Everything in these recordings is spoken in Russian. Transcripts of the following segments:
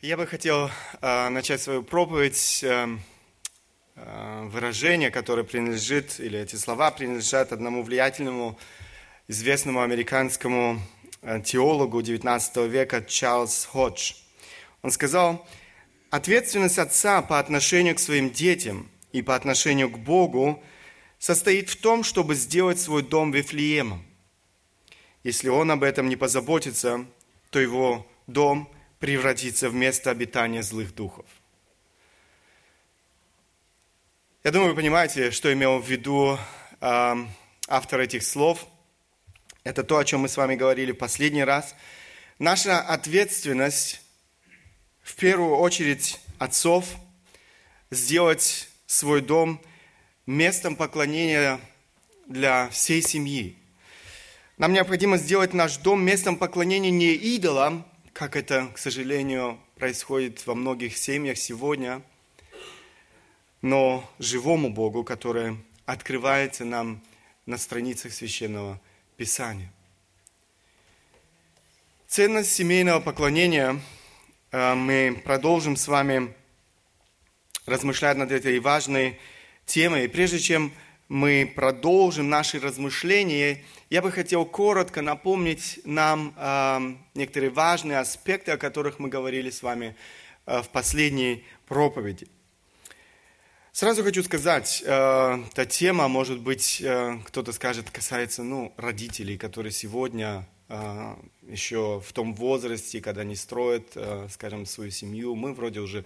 Я бы хотел э, начать свою проповедь э, э, выражение, которое принадлежит, или эти слова принадлежат одному влиятельному, известному американскому э, теологу XIX века Чарльз Ходж. Он сказал, ответственность отца по отношению к своим детям и по отношению к Богу состоит в том, чтобы сделать свой дом Вифлеемом. Если он об этом не позаботится, то его дом – превратиться в место обитания злых духов. Я думаю, вы понимаете, что имел в виду э, автор этих слов. Это то, о чем мы с вами говорили в последний раз. Наша ответственность, в первую очередь, отцов, сделать свой дом местом поклонения для всей семьи. Нам необходимо сделать наш дом местом поклонения не идолам, как это, к сожалению, происходит во многих семьях сегодня, но живому Богу, который открывается нам на страницах Священного Писания. Ценность семейного поклонения э, мы продолжим с вами размышлять над этой важной темой. И прежде чем мы продолжим наши размышления, я бы хотел коротко напомнить нам э, некоторые важные аспекты, о которых мы говорили с вами э, в последней проповеди. Сразу хочу сказать, э, эта тема, может быть, э, кто-то скажет, касается ну, родителей, которые сегодня э, еще в том возрасте, когда они строят, э, скажем, свою семью. Мы вроде уже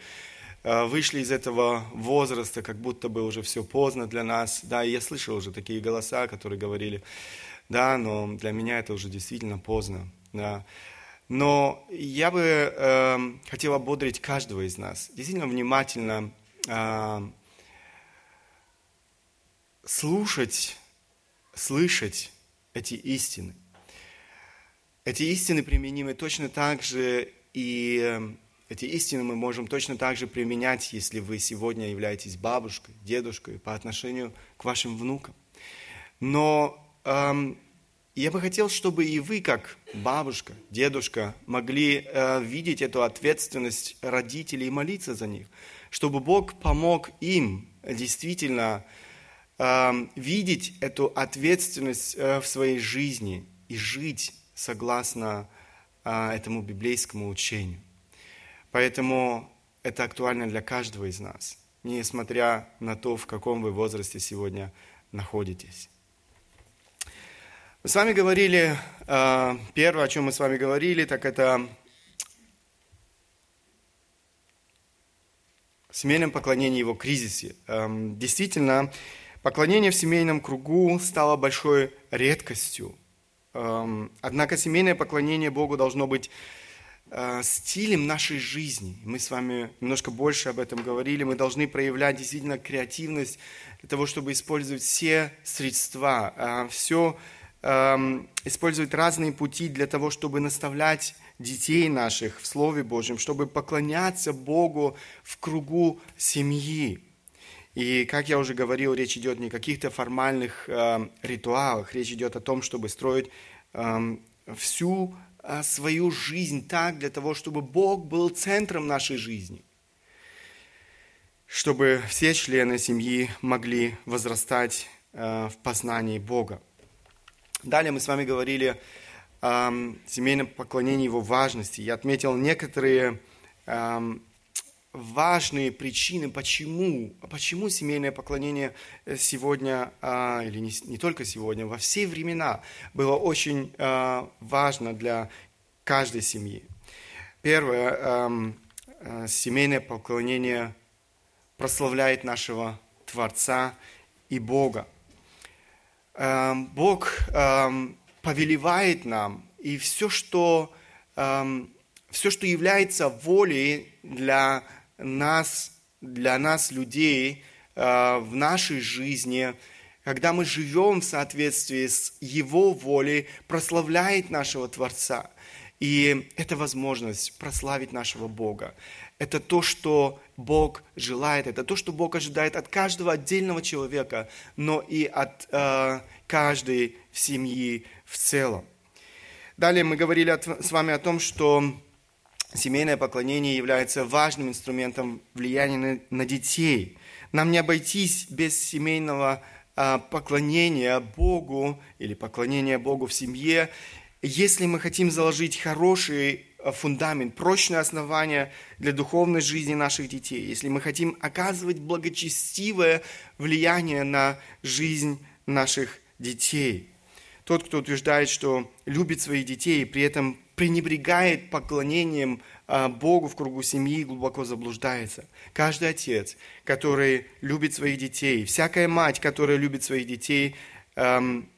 вышли из этого возраста, как будто бы уже все поздно для нас. Да, и я слышал уже такие голоса, которые говорили, да, но для меня это уже действительно поздно. Да. Но я бы э, хотел ободрить каждого из нас, действительно внимательно э, слушать, слышать эти истины. Эти истины применимы точно так же и эм, эти истины мы можем точно так же применять, если вы сегодня являетесь бабушкой, дедушкой по отношению к вашим внукам. Но эм, я бы хотел, чтобы и вы, как бабушка, дедушка, могли э, видеть эту ответственность родителей и молиться за них, чтобы Бог помог им действительно э, видеть эту ответственность э, в своей жизни и жить согласно э, этому библейскому учению. Поэтому это актуально для каждого из нас, несмотря на то, в каком вы возрасте сегодня находитесь. Мы с вами говорили, э, первое, о чем мы с вами говорили, так это семейном поклонении его кризисе. Эм, действительно, поклонение в семейном кругу стало большой редкостью. Эм, однако семейное поклонение Богу должно быть стилем нашей жизни. Мы с вами немножко больше об этом говорили. Мы должны проявлять действительно креативность для того, чтобы использовать все средства, э, все эм, использовать разные пути для того, чтобы наставлять детей наших в Слове Божьем, чтобы поклоняться Богу в кругу семьи. И, как я уже говорил, речь идет не о каких-то формальных э, ритуалах, речь идет о том, чтобы строить э, всю свою жизнь так, для того, чтобы Бог был центром нашей жизни, чтобы все члены семьи могли возрастать а, в познании Бога. Далее мы с вами говорили о семейном поклонении его важности. Я отметил некоторые важные причины, почему, почему семейное поклонение сегодня, а, или не, не только сегодня, во все времена было очень а, важно для каждой семьи. Первое, а, семейное поклонение прославляет нашего Творца и Бога. Бог повелевает нам, и все, что, все, что является волей для нас, для нас, людей, э, в нашей жизни, когда мы живем в соответствии с Его волей, прославляет нашего Творца. И это возможность прославить нашего Бога. Это то, что Бог желает, это то, что Бог ожидает от каждого отдельного человека, но и от э, каждой семьи в целом. Далее мы говорили от, с вами о том, что семейное поклонение является важным инструментом влияния на, детей. Нам не обойтись без семейного а, поклонения Богу или поклонения Богу в семье, если мы хотим заложить хороший а, фундамент, прочное основание для духовной жизни наших детей, если мы хотим оказывать благочестивое влияние на жизнь наших детей. Тот, кто утверждает, что любит своих детей и при этом пренебрегает поклонением а, Богу в кругу семьи, глубоко заблуждается. Каждый отец, который любит своих детей, всякая мать, которая любит своих детей, эм,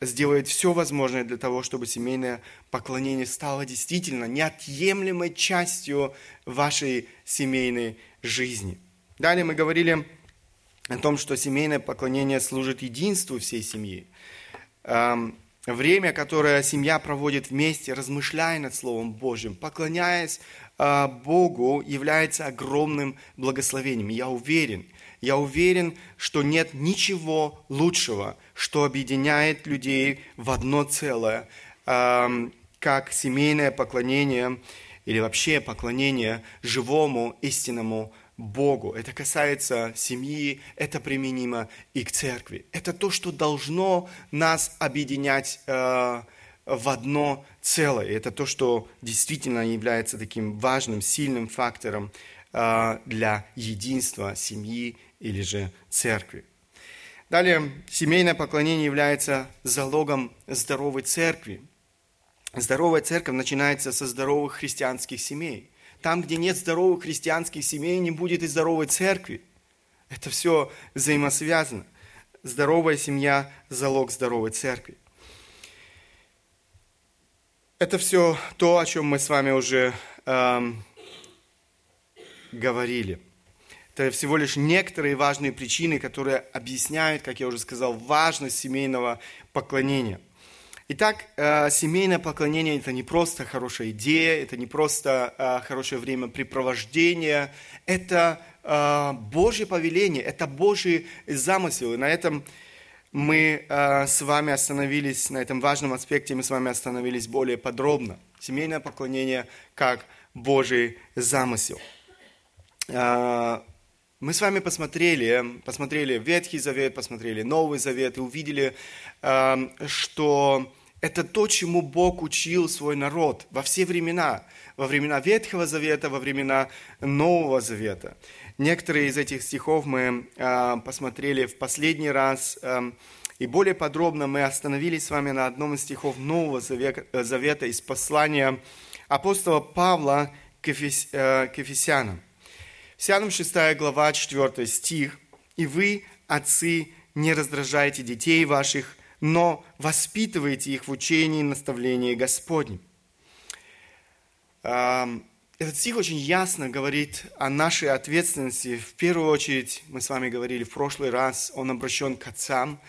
сделает все возможное для того, чтобы семейное поклонение стало действительно неотъемлемой частью вашей семейной жизни. Далее мы говорили о том, что семейное поклонение служит единству всей семьи. Эм, время, которое семья проводит вместе, размышляя над Словом Божьим, поклоняясь э, Богу, является огромным благословением. Я уверен, я уверен, что нет ничего лучшего, что объединяет людей в одно целое, э, как семейное поклонение или вообще поклонение живому истинному Богу. Это касается семьи, это применимо и к церкви. Это то, что должно нас объединять э, в одно целое. Это то, что действительно является таким важным, сильным фактором э, для единства семьи или же церкви. Далее, семейное поклонение является залогом здоровой церкви. Здоровая церковь начинается со здоровых христианских семей. Там, где нет здоровых христианских семей, не будет и здоровой церкви. Это все взаимосвязано. Здоровая семья – залог здоровой церкви. Это все то, о чем мы с вами уже эм, говорили. Это всего лишь некоторые важные причины, которые объясняют, как я уже сказал, важность семейного поклонения – Итак, э, семейное поклонение – это не просто хорошая идея, это не просто э, хорошее времяпрепровождение, это э, Божье повеление, это Божий замысел. И на этом мы с вами остановились, на этом важном аспекте мы с вами остановились более подробно. Семейное поклонение как Божий замысел. Мы с вами посмотрели, посмотрели Ветхий Завет, посмотрели Новый Завет и увидели, что это то, чему Бог учил свой народ во все времена, во времена Ветхого Завета, во времена Нового Завета. Некоторые из этих стихов мы э, посмотрели в последний раз, э, и более подробно мы остановились с вами на одном из стихов Нового Завета, Завета из послания апостола Павла к, Ефес, э, к Ефесянам. Ефесянам 6 глава, 4 стих. «И вы, отцы, не раздражайте детей ваших, но воспитывайте их в учении и наставлении Господнем. Этот стих очень ясно говорит о нашей ответственности. В первую очередь, мы с вами говорили в прошлый раз, он обращен к отцам,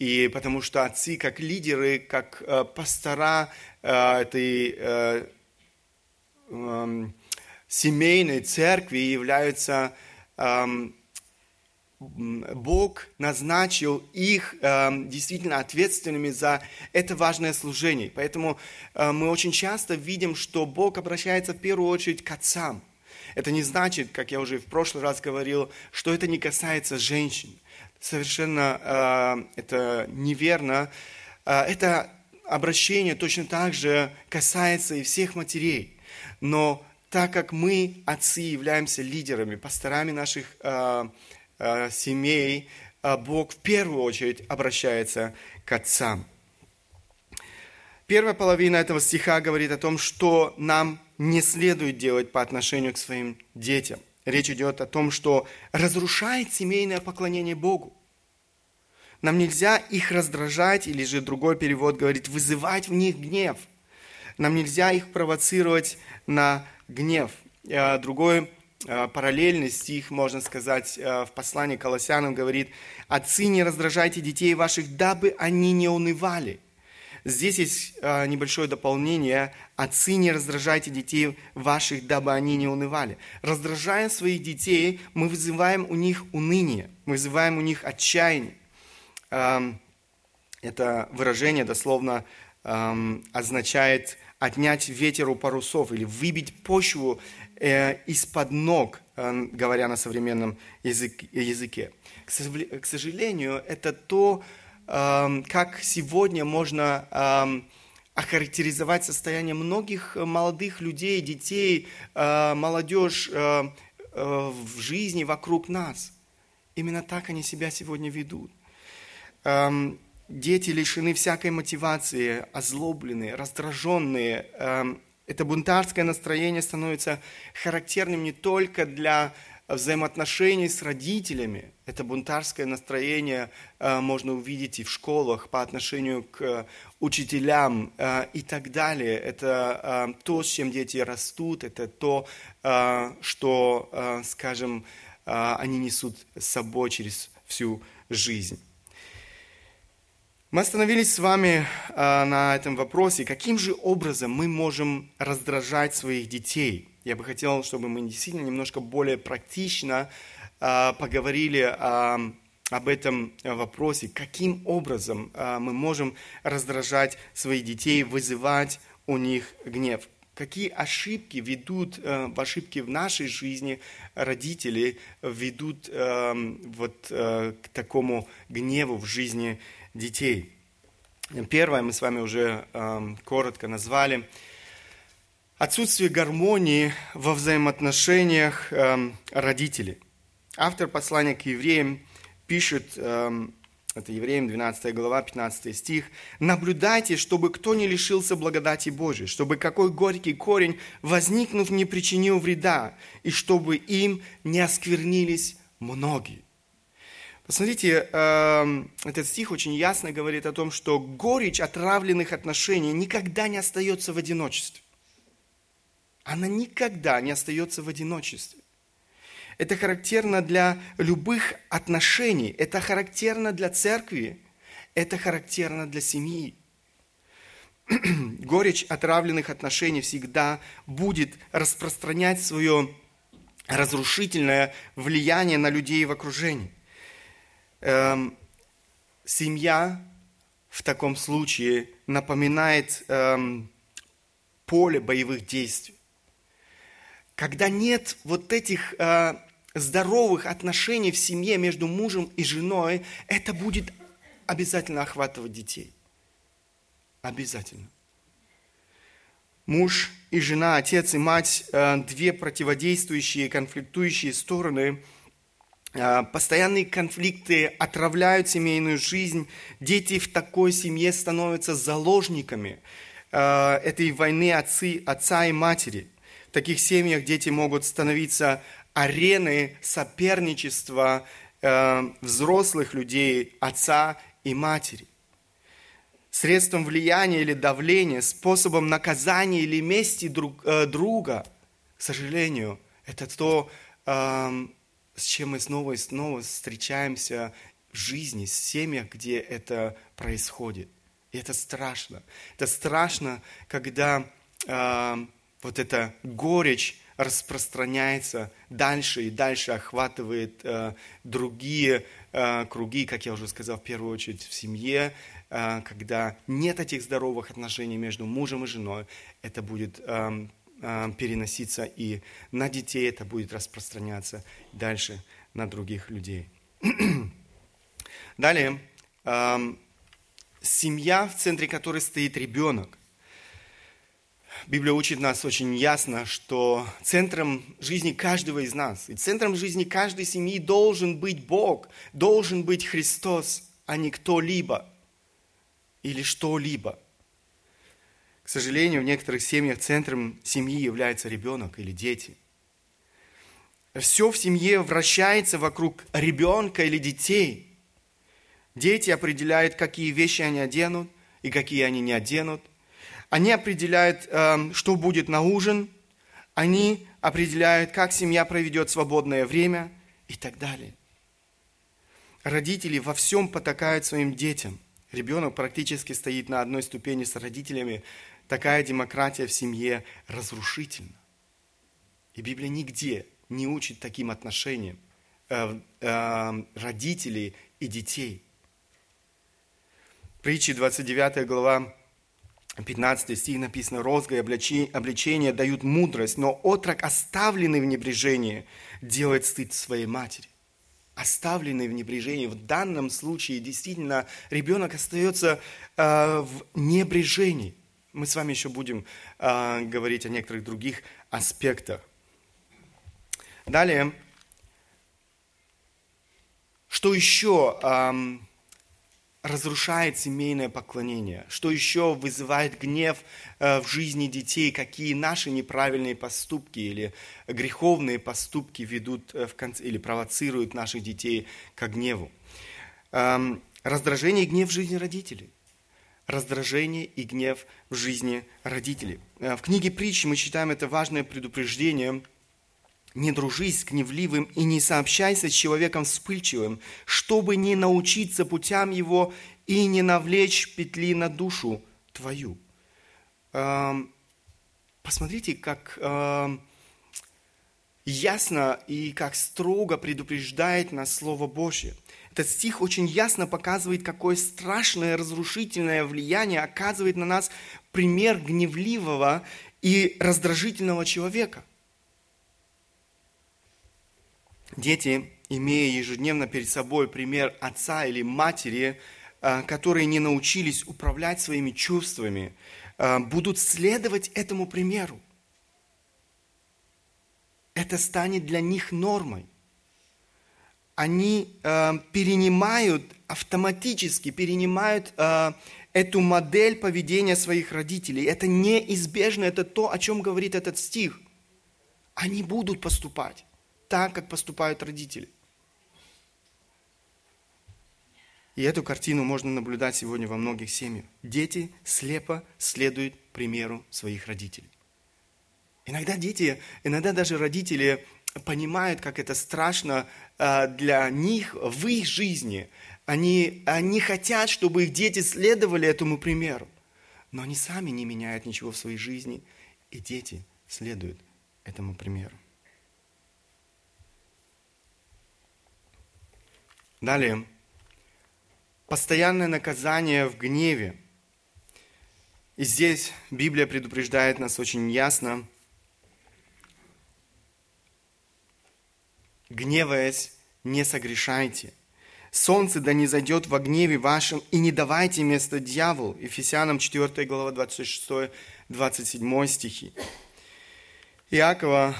и потому что отцы, как лидеры, как э, пастора э, этой э, эм, семейной церкви являются эм, Бог назначил их э, действительно ответственными за это важное служение. Поэтому э, мы очень часто видим, что Бог обращается в первую очередь к отцам. Это не значит, как я уже в прошлый раз говорил, что это не касается женщин. Совершенно э, это неверно. Э, это обращение точно так же касается и всех матерей. Но так как мы, отцы, являемся лидерами, пасторами наших э, семей, э, Бог в первую очередь обращается к отцам. Первая половина этого стиха говорит о том, что нам не следует делать по отношению к своим детям. Речь идет о том, что разрушает семейное поклонение Богу. Нам нельзя их раздражать, или же другой перевод говорит, вызывать в них гнев. Нам нельзя их провоцировать на гнев. Э, другой Э, параллельный стих, можно сказать, э, в послании к Колоссянам говорит, «Отцы, не раздражайте детей ваших, дабы они не унывали». Здесь есть э, небольшое дополнение. «Отцы, не раздражайте детей ваших, дабы они не унывали». Раздражая своих детей, мы вызываем у них уныние, мы вызываем у них отчаяние. Эм, это выражение дословно эм, означает отнять ветер у парусов или выбить почву из-под ног, э, говоря на современном язык, языке. К, сожалению, это то, э, как сегодня можно э, охарактеризовать состояние многих молодых людей, детей, э, молодежь э, э, в жизни вокруг нас. Именно так они себя сегодня ведут. Эм, дети лишены всякой мотивации, озлобленные, раздраженные. Это бунтарское настроение становится характерным не только для взаимоотношений с родителями. Это бунтарское настроение э, можно увидеть и в школах по отношению к учителям э, и так далее. Это э, то, с чем дети растут, это то, что, скажем, они несут с собой через всю жизнь. Мы остановились с вами э, на этом вопросе, каким же образом мы можем раздражать своих детей. Я бы хотел, чтобы мы действительно немножко более практично э, поговорили о, об этом вопросе, каким образом мы можем раздражать своих детей, вызывать у них гнев. Какие ошибки ведут э, ошибки в нашей жизни родители ведут э, вот э, к такому гневу в жизни детей. Первое мы с вами уже э, коротко назвали. Отсутствие гармонии во взаимоотношениях э, родителей. Автор послания к евреям пишет, э, это Евреям 12 глава, 15 стих, «Наблюдайте, чтобы кто не лишился благодати Божией, чтобы какой горький корень, возникнув, не причинил вреда, и чтобы им не осквернились многие». Посмотрите, эм, этот стих очень ясно говорит о том, что горечь отравленных отношений никогда не остается в одиночестве. Она никогда не остается в одиночестве. Это характерно для любых отношений, это характерно для церкви, это характерно для семьи. Горечь отравленных отношений всегда будет распространять свое разрушительное влияние на людей в окружении эм, семья в таком случае напоминает эм, поле боевых действий. Когда нет вот этих э, здоровых отношений в семье между мужем и женой, это будет обязательно охватывать детей. Обязательно. Муж и жена, отец и мать, э, две противодействующие, конфликтующие стороны – постоянные конфликты отравляют семейную жизнь. Дети в такой семье становятся заложниками а, этой войны отцы, отца и матери. В таких семьях дети могут становиться ареной соперничества а, взрослых людей, отца и матери. Средством влияния или давления, способом наказания или мести друг, э, друга, к сожалению, это то, с чем мы снова и снова встречаемся в жизни, в семьях, где это происходит. И это страшно. Это страшно, когда э, вот эта горечь распространяется дальше и дальше охватывает э, другие э, круги, как я уже сказал, в первую очередь в семье, э, когда нет этих здоровых отношений между мужем и женой, это будет э, переноситься и на детей это будет распространяться дальше на других людей. Далее, семья, в центре которой стоит ребенок. Библия учит нас очень ясно, что центром жизни каждого из нас и центром жизни каждой семьи должен быть Бог, должен быть Христос, а не кто-либо или что-либо – к сожалению, в некоторых семьях центром семьи является ребенок или дети. Все в семье вращается вокруг ребенка или детей. Дети определяют, какие вещи они оденут и какие они не оденут. Они определяют, эм, что будет на ужин. Они определяют, как семья проведет свободное время и так далее. Родители во всем потакают своим детям. Ребенок практически стоит на одной ступени с родителями, такая демократия в семье разрушительна. И Библия нигде не учит таким отношениям э, э, родителей и детей. Притчи 29 глава 15 стих написано, «Розга и обличение дают мудрость, но отрок, оставленный в небрежении, делает стыд своей матери». Оставленный в небрежении. В данном случае действительно ребенок остается э, в небрежении. Мы с вами еще будем э, говорить о некоторых других аспектах. Далее, что еще э, разрушает семейное поклонение, что еще вызывает гнев э, в жизни детей, какие наши неправильные поступки или греховные поступки ведут э, в конце, или провоцируют наших детей к гневу. Эм, раздражение и гнев в жизни родителей. Раздражение и гнев в жизни родителей. Э, в книге притчи мы читаем это важное предупреждение – не дружись с гневливым и не сообщайся с человеком вспыльчивым, чтобы не научиться путям его и не навлечь петли на душу твою. Эм, посмотрите, как эм, ясно и как строго предупреждает нас Слово Божье. Этот стих очень ясно показывает, какое страшное разрушительное влияние оказывает на нас пример гневливого и раздражительного человека – Дети, имея ежедневно перед собой пример отца или матери, а, которые не научились управлять своими чувствами, а, будут следовать этому примеру. Это станет для них нормой. Они а, перенимают, автоматически перенимают эту модель поведения своих родителей. Это неизбежно, это то, о чем говорит этот стих. Они будут поступать так, как поступают родители. И эту картину можно наблюдать сегодня во многих семьях. Дети слепо следуют примеру своих родителей. Иногда дети, иногда даже родители понимают, как это страшно для них в их жизни. Они, они хотят, чтобы их дети следовали этому примеру. Но они сами не меняют ничего в своей жизни, и дети следуют этому примеру. Далее. Постоянное наказание в гневе. И здесь Библия предупреждает нас очень ясно. Гневаясь, не согрешайте. Солнце да не зайдет во гневе вашем, и не давайте место дьяволу. Ефесянам 4 глава 26-27 стихи. Иакова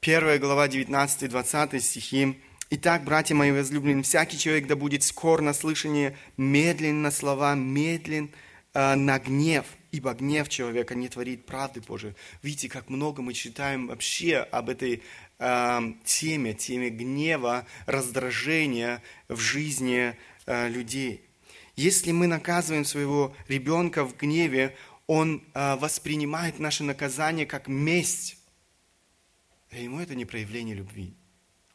1 глава 19-20 стихи. Итак, братья мои возлюбленные, всякий человек да будет скор на слышание, медлен на слова, медлен э, на гнев, ибо гнев человека не творит правды Божией. Видите, как много мы читаем вообще об этой теме, теме гнева, раздражения в жизни э, людей. Если мы наказываем своего ребенка в гневе, он э, воспринимает наше наказание как месть. Для ему это не проявление любви.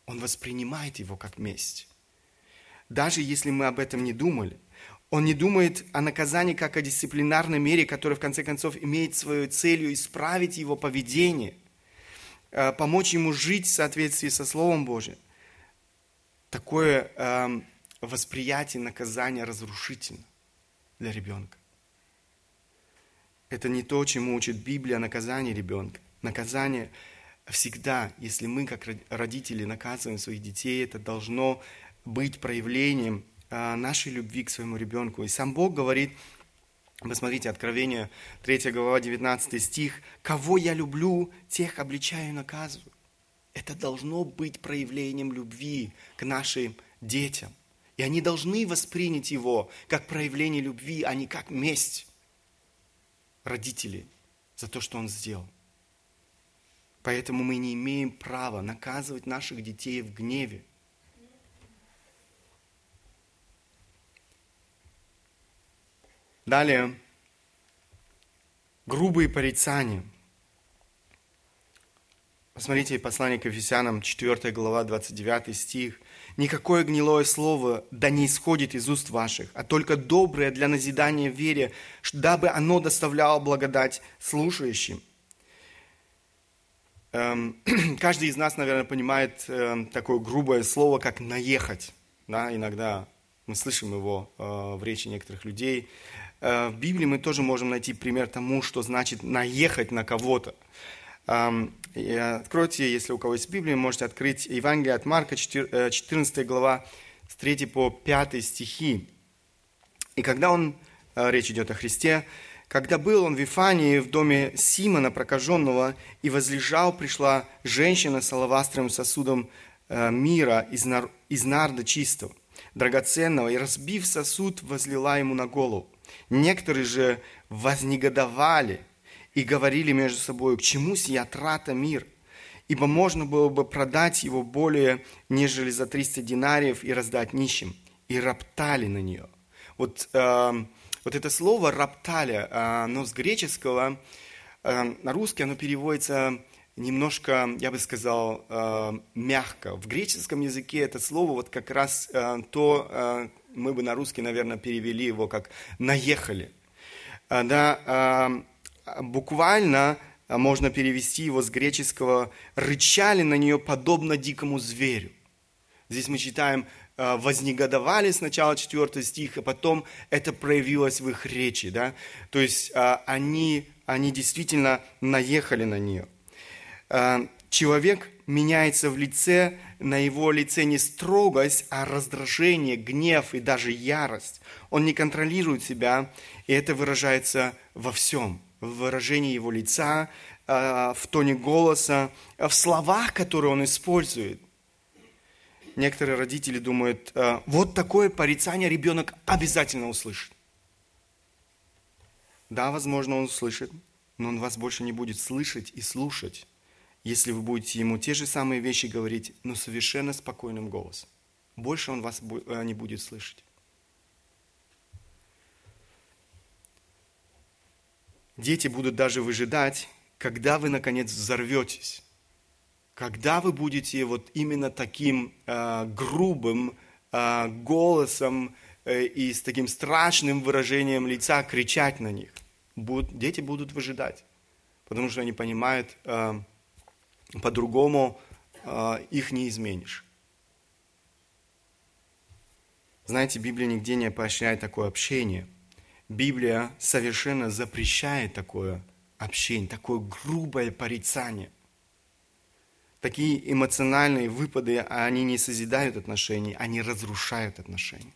Он воспринимает его как месть. Даже если мы об этом не думали. Он не думает о наказании как о дисциплинарной мере, которая в конце концов имеет свою целью исправить его поведение, помочь ему жить в соответствии со Словом Божьим. Такое э, восприятие наказания разрушительно для ребенка. Это не то, чему учит Библия о наказании ребенка. Наказание – всегда, если мы как родители наказываем своих детей, это должно быть проявлением а, нашей любви к своему ребенку. И сам Бог говорит, посмотрите, Откровение 3 глава 19 стих, «Кого я люблю, тех обличаю и наказываю». Это должно быть проявлением любви к нашим детям. И они должны воспринять его как проявление любви, а не как месть родителей за то, что он сделал. Поэтому мы не имеем права наказывать наших детей в гневе. Далее, грубые порицания. Посмотрите послание к Ефесянам, 4 глава, 29 стих. «Никакое гнилое слово да не исходит из уст ваших, а только доброе для назидания в вере, дабы оно доставляло благодать слушающим». Эм, каждый из нас, наверное, понимает эм, такое грубое слово, как «наехать». Да, иногда мы слышим его э, в речи некоторых людей. В Библии мы тоже можем найти пример тому, что значит наехать на кого-то. Откройте, если у кого есть Библия, можете открыть Евангелие от Марка, 14 глава, с 3 по 5 стихи. И когда он, речь идет о Христе, когда был он в Вифании в доме Симона прокаженного и возлежал, пришла женщина с алавастровым сосудом э, мира из нарда чистого, драгоценного, и, разбив сосуд, возлила ему на голову. Некоторые же вознегодовали и говорили между собой, к чему сия трата мир? Ибо можно было бы продать его более, нежели за 300 динариев и раздать нищим. И роптали на нее. Вот э, вот это слово «рапталя», оно с греческого, э, на русский оно переводится немножко, я бы сказал, э, мягко. В греческом языке это слово вот как раз э, то, мы бы на русский, наверное, перевели его как «наехали». Да, буквально можно перевести его с греческого «рычали на нее подобно дикому зверю». Здесь мы читаем вознегодовали сначала 4 стих, а потом это проявилось в их речи. Да? То есть они, они действительно наехали на нее. Человек меняется в лице, на его лице не строгость, а раздражение, гнев и даже ярость. Он не контролирует себя, и это выражается во всем. В выражении его лица, в тоне голоса, в словах, которые он использует некоторые родители думают, «Э, вот такое порицание ребенок обязательно услышит. Да, возможно, он услышит, но он вас больше не будет слышать и слушать, если вы будете ему те же самые вещи говорить, но совершенно спокойным голосом. Больше он вас э, не будет слышать. Дети будут даже выжидать, когда вы, наконец, взорветесь когда вы будете вот именно таким э, грубым э, голосом э, и с таким страшным выражением лица кричать на них, будут, дети будут выжидать, потому что они понимают, э, по-другому э, их не изменишь. Знаете, Библия нигде не поощряет такое общение. Библия совершенно запрещает такое общение, такое грубое порицание – такие эмоциональные выпады, они не созидают отношения, они разрушают отношения.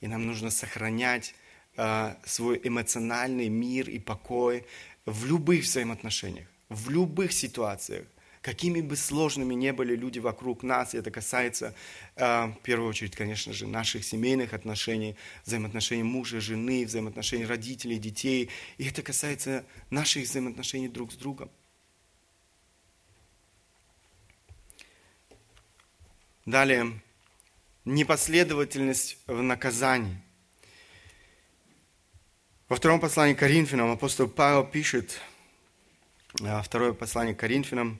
И нам нужно сохранять э, свой эмоциональный мир и покой в любых взаимоотношениях, в любых ситуациях. Какими бы сложными ни были люди вокруг нас, и это касается, э, в первую очередь, конечно же, наших семейных отношений, взаимоотношений мужа, жены, взаимоотношений родителей, детей, и это касается наших взаимоотношений друг с другом. Далее, непоследовательность в наказании. Во втором послании к Коринфянам апостол Павел пишет, второе послание к Коринфянам,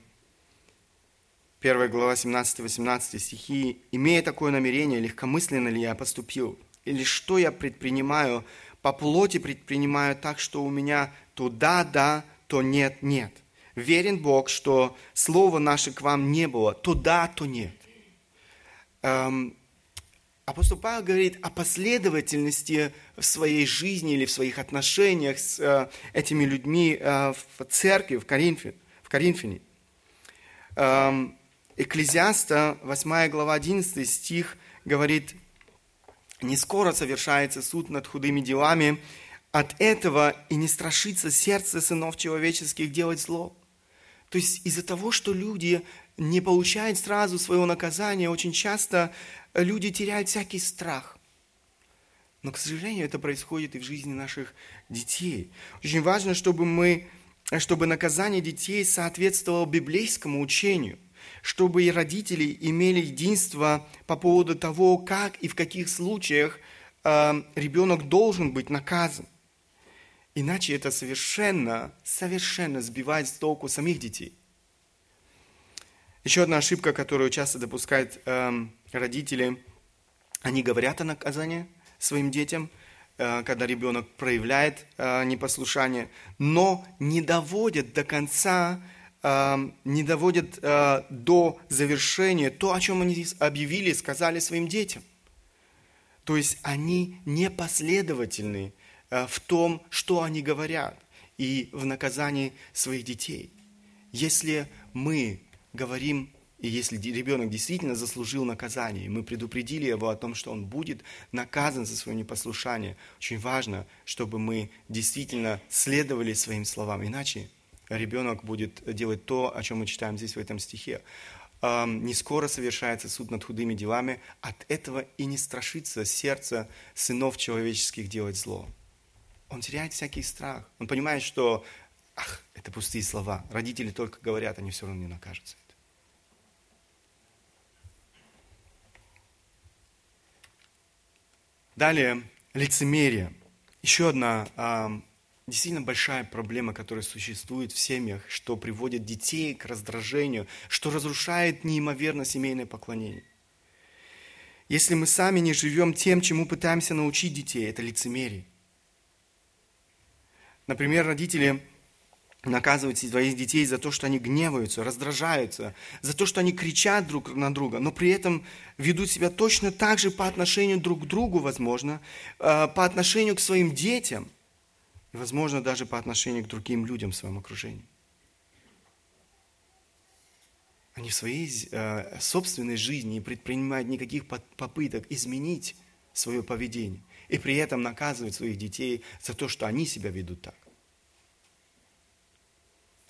1 глава 17-18 стихи, «Имея такое намерение, легкомысленно ли я поступил? Или что я предпринимаю? По плоти предпринимаю так, что у меня то да, да, то нет, нет. Верен Бог, что слово наше к вам не было, то да, то нет эм, апостол Павел говорит о последовательности в своей жизни или в своих отношениях с э, этими людьми э, в церкви, в, Коринфе, в Коринфяне. Эм, Экклезиаста, 8 глава, 11 стих, говорит, «Не скоро совершается суд над худыми делами, от этого и не страшится сердце сынов человеческих делать зло». То есть из-за того, что люди не получает сразу своего наказания, очень часто люди теряют всякий страх. Но, к сожалению, это происходит и в жизни наших детей. Очень важно, чтобы, мы, чтобы наказание детей соответствовало библейскому учению, чтобы и родители имели единство по поводу того, как и в каких случаях э, ребенок должен быть наказан. Иначе это совершенно, совершенно сбивает с толку самих детей. Еще одна ошибка, которую часто допускают э, родители, они говорят о наказании своим детям, э, когда ребенок проявляет э, непослушание, но не доводят до конца, э, не доводят э, до завершения то, о чем они объявили, сказали своим детям. То есть они непоследовательны э, в том, что они говорят, и в наказании своих детей. Если мы говорим, и если ребенок действительно заслужил наказание, мы предупредили его о том, что он будет наказан за свое непослушание, очень важно, чтобы мы действительно следовали своим словам, иначе ребенок будет делать то, о чем мы читаем здесь в этом стихе. Не скоро совершается суд над худыми делами, от этого и не страшится сердце сынов человеческих делать зло. Он теряет всякий страх. Он понимает, что ах, это пустые слова. Родители только говорят, они все равно не накажутся. Далее, лицемерие. Еще одна действительно большая проблема, которая существует в семьях, что приводит детей к раздражению, что разрушает неимоверно семейное поклонение. Если мы сами не живем тем, чему пытаемся научить детей, это лицемерие. Например, родители наказывают своих детей за то, что они гневаются, раздражаются, за то, что они кричат друг на друга, но при этом ведут себя точно так же по отношению друг к другу, возможно, э, по отношению к своим детям – и, возможно, даже по отношению к другим людям в своем окружении. Они в своей э, собственной жизни не предпринимают никаких попыток изменить свое поведение и при этом наказывают своих детей за то, что они себя ведут так.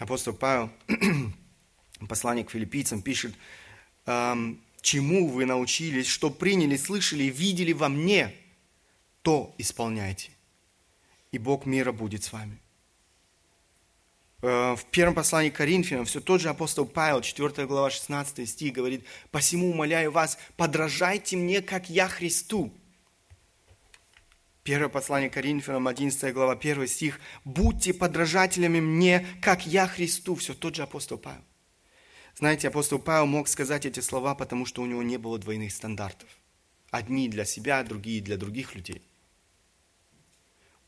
Апостол Павел, посланник к филиппийцам, пишет, чему вы научились, что приняли, слышали и видели во мне, то исполняйте и Бог мира будет с вами. Э, в первом послании к Коринфянам все тот же апостол Павел, 4 глава, 16 стих, говорит, «Посему умоляю вас, подражайте мне, как я Христу». Первое послание Коринфянам, 11 глава, 1 стих, «Будьте подражателями мне, как я Христу». Все тот же апостол Павел. Знаете, апостол Павел мог сказать эти слова, потому что у него не было двойных стандартов. Одни для себя, другие для других людей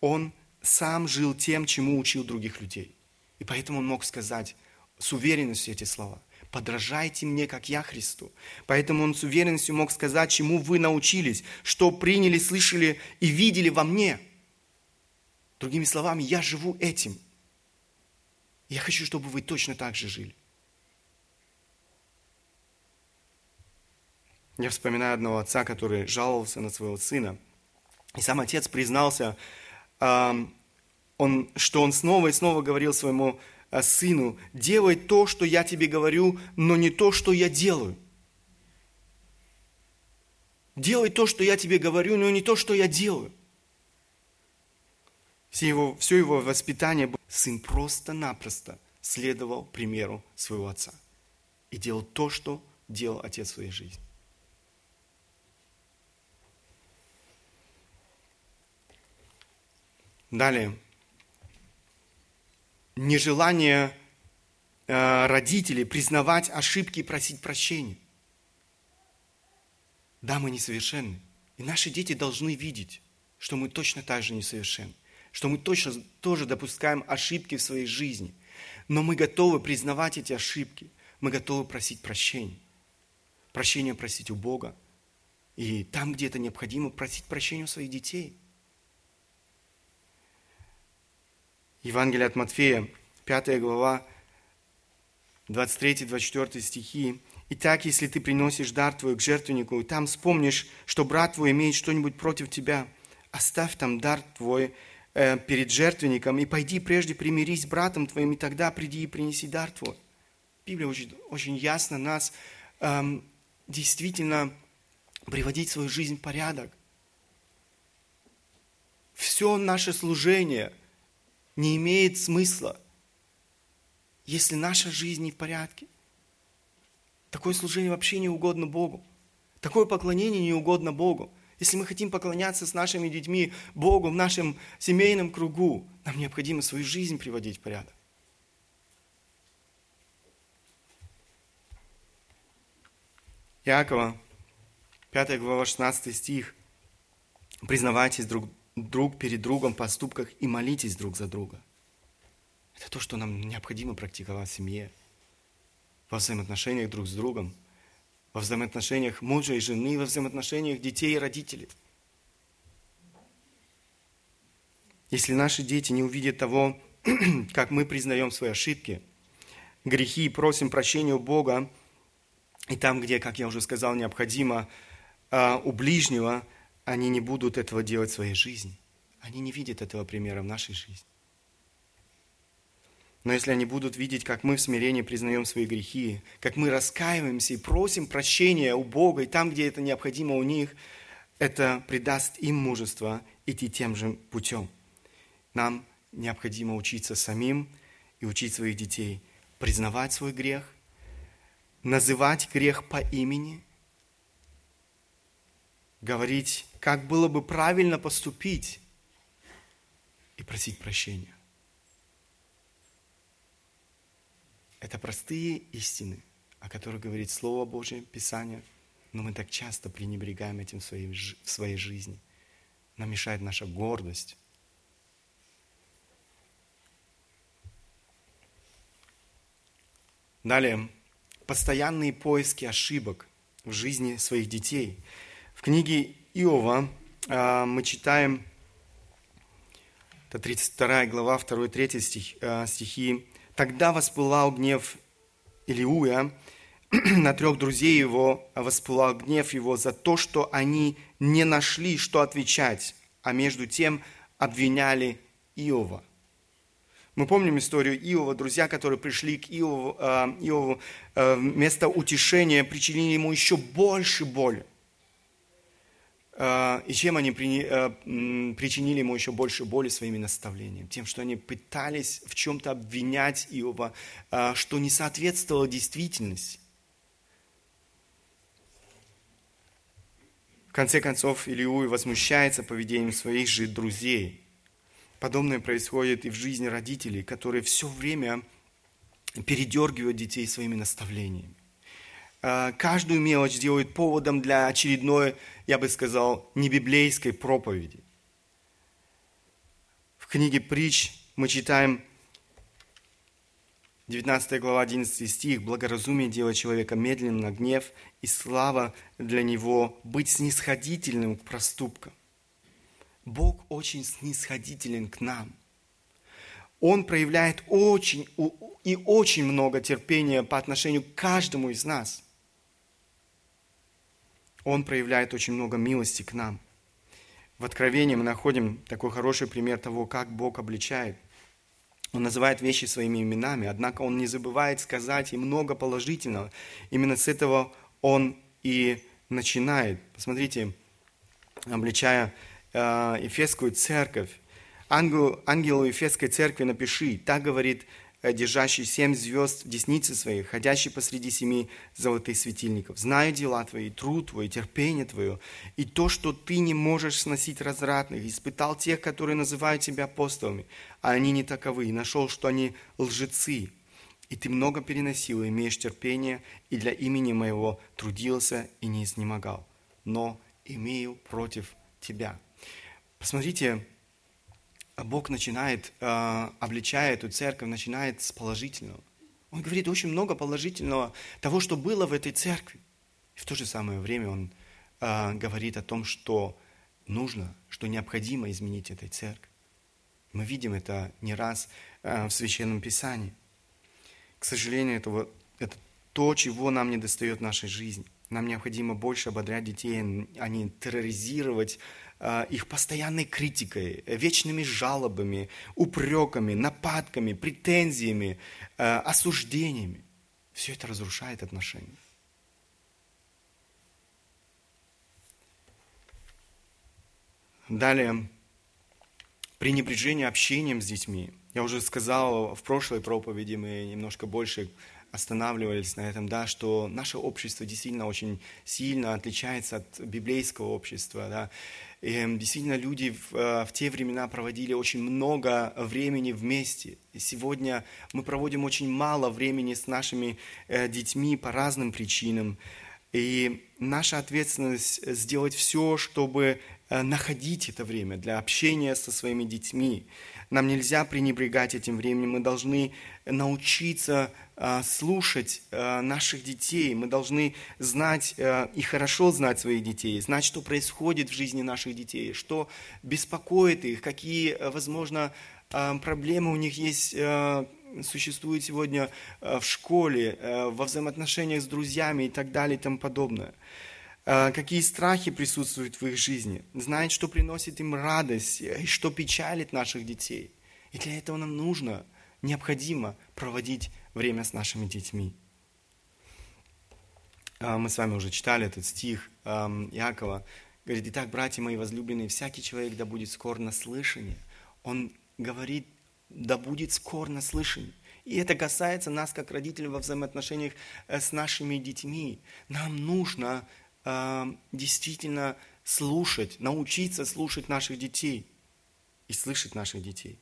он сам жил тем, чему учил других людей. И поэтому он мог сказать с уверенностью эти слова. «Подражайте мне, как я Христу». Поэтому он с уверенностью мог сказать, чему вы научились, что приняли, слышали и видели во мне. Другими словами, я живу этим. Я хочу, чтобы вы точно так же жили. Я вспоминаю одного отца, который жаловался на своего сына. И сам отец признался, он, что он снова и снова говорил своему сыну, делай то, что я тебе говорю, но не то, что я делаю. Делай то, что я тебе говорю, но не то, что я делаю. Все его, все его воспитание, сын просто-напросто следовал примеру своего отца и делал то, что делал отец в своей жизни. Далее. Нежелание э, родителей признавать ошибки и просить прощения. Да, мы несовершенны. И наши дети должны видеть, что мы точно так же несовершенны. Что мы точно тоже допускаем ошибки в своей жизни. Но мы готовы признавать эти ошибки. Мы готовы просить прощения. Прощения просить у Бога. И там, где это необходимо, просить прощения у своих детей – Евангелие от Матфея, 5 глава, 23-24 стихи. «Итак, если ты приносишь дар твой к жертвеннику, и там вспомнишь, что брат твой имеет что-нибудь против тебя, оставь там дар твой э, перед жертвенником, и пойди прежде примирись с братом твоим, и тогда приди и принеси дар твой». Библия очень, очень ясно нас эм, действительно приводить свою жизнь в порядок. Все наше служение – не имеет смысла, если наша жизнь не в порядке. Такое служение вообще не угодно Богу. Такое поклонение не угодно Богу. Если мы хотим поклоняться с нашими детьми Богу в нашем семейном кругу, нам необходимо свою жизнь приводить в порядок. Якова, 5 глава, 16 стих. Признавайтесь друг друг перед другом поступках и молитесь друг за друга. Это то, что нам необходимо практиковать в семье, во взаимоотношениях друг с другом, во взаимоотношениях мужа и жены, во взаимоотношениях детей и родителей. если наши дети не увидят того, как мы признаем свои ошибки, грехи и просим прощения у Бога, и там, где, как я уже сказал, необходимо а, у ближнего, они не будут этого делать в своей жизни. Они не видят этого примера в нашей жизни. Но если они будут видеть, как мы в смирении признаем свои грехи, как мы раскаиваемся и просим прощения у Бога, и там, где это необходимо у них, это придаст им мужество идти тем же путем. Нам необходимо учиться самим и учить своих детей признавать свой грех, называть грех по имени, говорить, как было бы правильно поступить и просить прощения. Это простые истины, о которых говорит Слово Божье, Писание, но мы так часто пренебрегаем этим в своей, в своей жизни. Нам мешает наша гордость. Далее, постоянные поиски ошибок в жизни своих детей. Книге Иова э, мы читаем, это 32 глава, 2-3 стих, э, стихи, Тогда воспылал гнев Илиуя на трех друзей его, а воспылал гнев его за то, что они не нашли, что отвечать, а между тем обвиняли Иова. Мы помним историю Иова, друзья, которые пришли к Иову, Иову вместо утешения, причинили ему еще больше боли. А, и чем они а, причинили ему еще больше боли своими наставлениями? Тем, что они пытались в чем-то обвинять Иова, что не соответствовало действительности. В конце концов, Илиуй возмущается поведением своих же друзей. Подобное происходит и в жизни родителей, которые все время передергивают детей своими наставлениями. Э, каждую мелочь делают поводом для очередной, я бы сказал, небиблейской проповеди. В книге «Притч» мы читаем 19 глава, 11 стих. «Благоразумие делает человека медленным на гнев, и слава для него быть снисходительным к проступкам». Бог очень снисходителен к нам. Он проявляет очень и очень много терпения по отношению к каждому из нас. Он проявляет очень много милости к нам. В Откровении мы находим такой хороший пример того, как Бог обличает. Он называет вещи своими именами, однако Он не забывает сказать и много положительного. Именно с этого Он и начинает. Посмотрите, обличая э, Ефесскую церковь, ангелу, ангелу Ефесской церкви напиши, так говорит держащий семь звезд в деснице своей, ходящий посреди семи золотых светильников. Знаю дела твои, труд твой, терпение твое, и то, что ты не можешь сносить развратных, испытал тех, которые называют тебя апостолами, а они не таковы, и нашел, что они лжецы. И ты много переносил, и имеешь терпение, и для имени моего трудился и не изнемогал. Но имею против тебя. Посмотрите, Бог начинает, э, обличая эту церковь, начинает с положительного. Он говорит очень много положительного того, что было в этой церкви. И в то же самое время он э, говорит о том, что нужно, что необходимо изменить этой церковь. Мы видим это не раз э, в Священном Писании. К сожалению, это, вот, это то, чего нам не достает в нашей жизни. Нам необходимо больше ободрять детей, а не терроризировать а, их постоянной критикой, вечными жалобами, упреками, нападками, претензиями, а, осуждениями. Все это разрушает отношения. Далее, пренебрежение общением с детьми. Я уже сказал в прошлой проповеди, мы немножко больше останавливались на этом, да, что наше общество действительно очень сильно отличается от библейского общества. Да. И, эм, действительно, люди в, э, в те времена проводили очень много времени вместе. И сегодня мы проводим очень мало времени с нашими э, детьми по разным причинам. И наша ответственность сделать все, чтобы э, находить это время для общения со своими детьми. Нам нельзя пренебрегать этим временем, мы должны научиться слушать наших детей, мы должны знать и хорошо знать своих детей, знать, что происходит в жизни наших детей, что беспокоит их, какие, возможно, проблемы у них есть существует сегодня в школе, во взаимоотношениях с друзьями и так далее и тому подобное. Какие страхи присутствуют в их жизни, знать, что приносит им радость и что печалит наших детей. И для этого нам нужно, необходимо проводить время с нашими детьми. Мы с вами уже читали этот стих Иакова. Говорит, «Итак, братья мои возлюбленные, всякий человек да будет скор на слышание». Он говорит да будет скор на слышание. И это касается нас, как родителей, во взаимоотношениях э, с нашими детьми. Нам нужно э, действительно слушать, научиться слушать наших детей и слышать наших детей.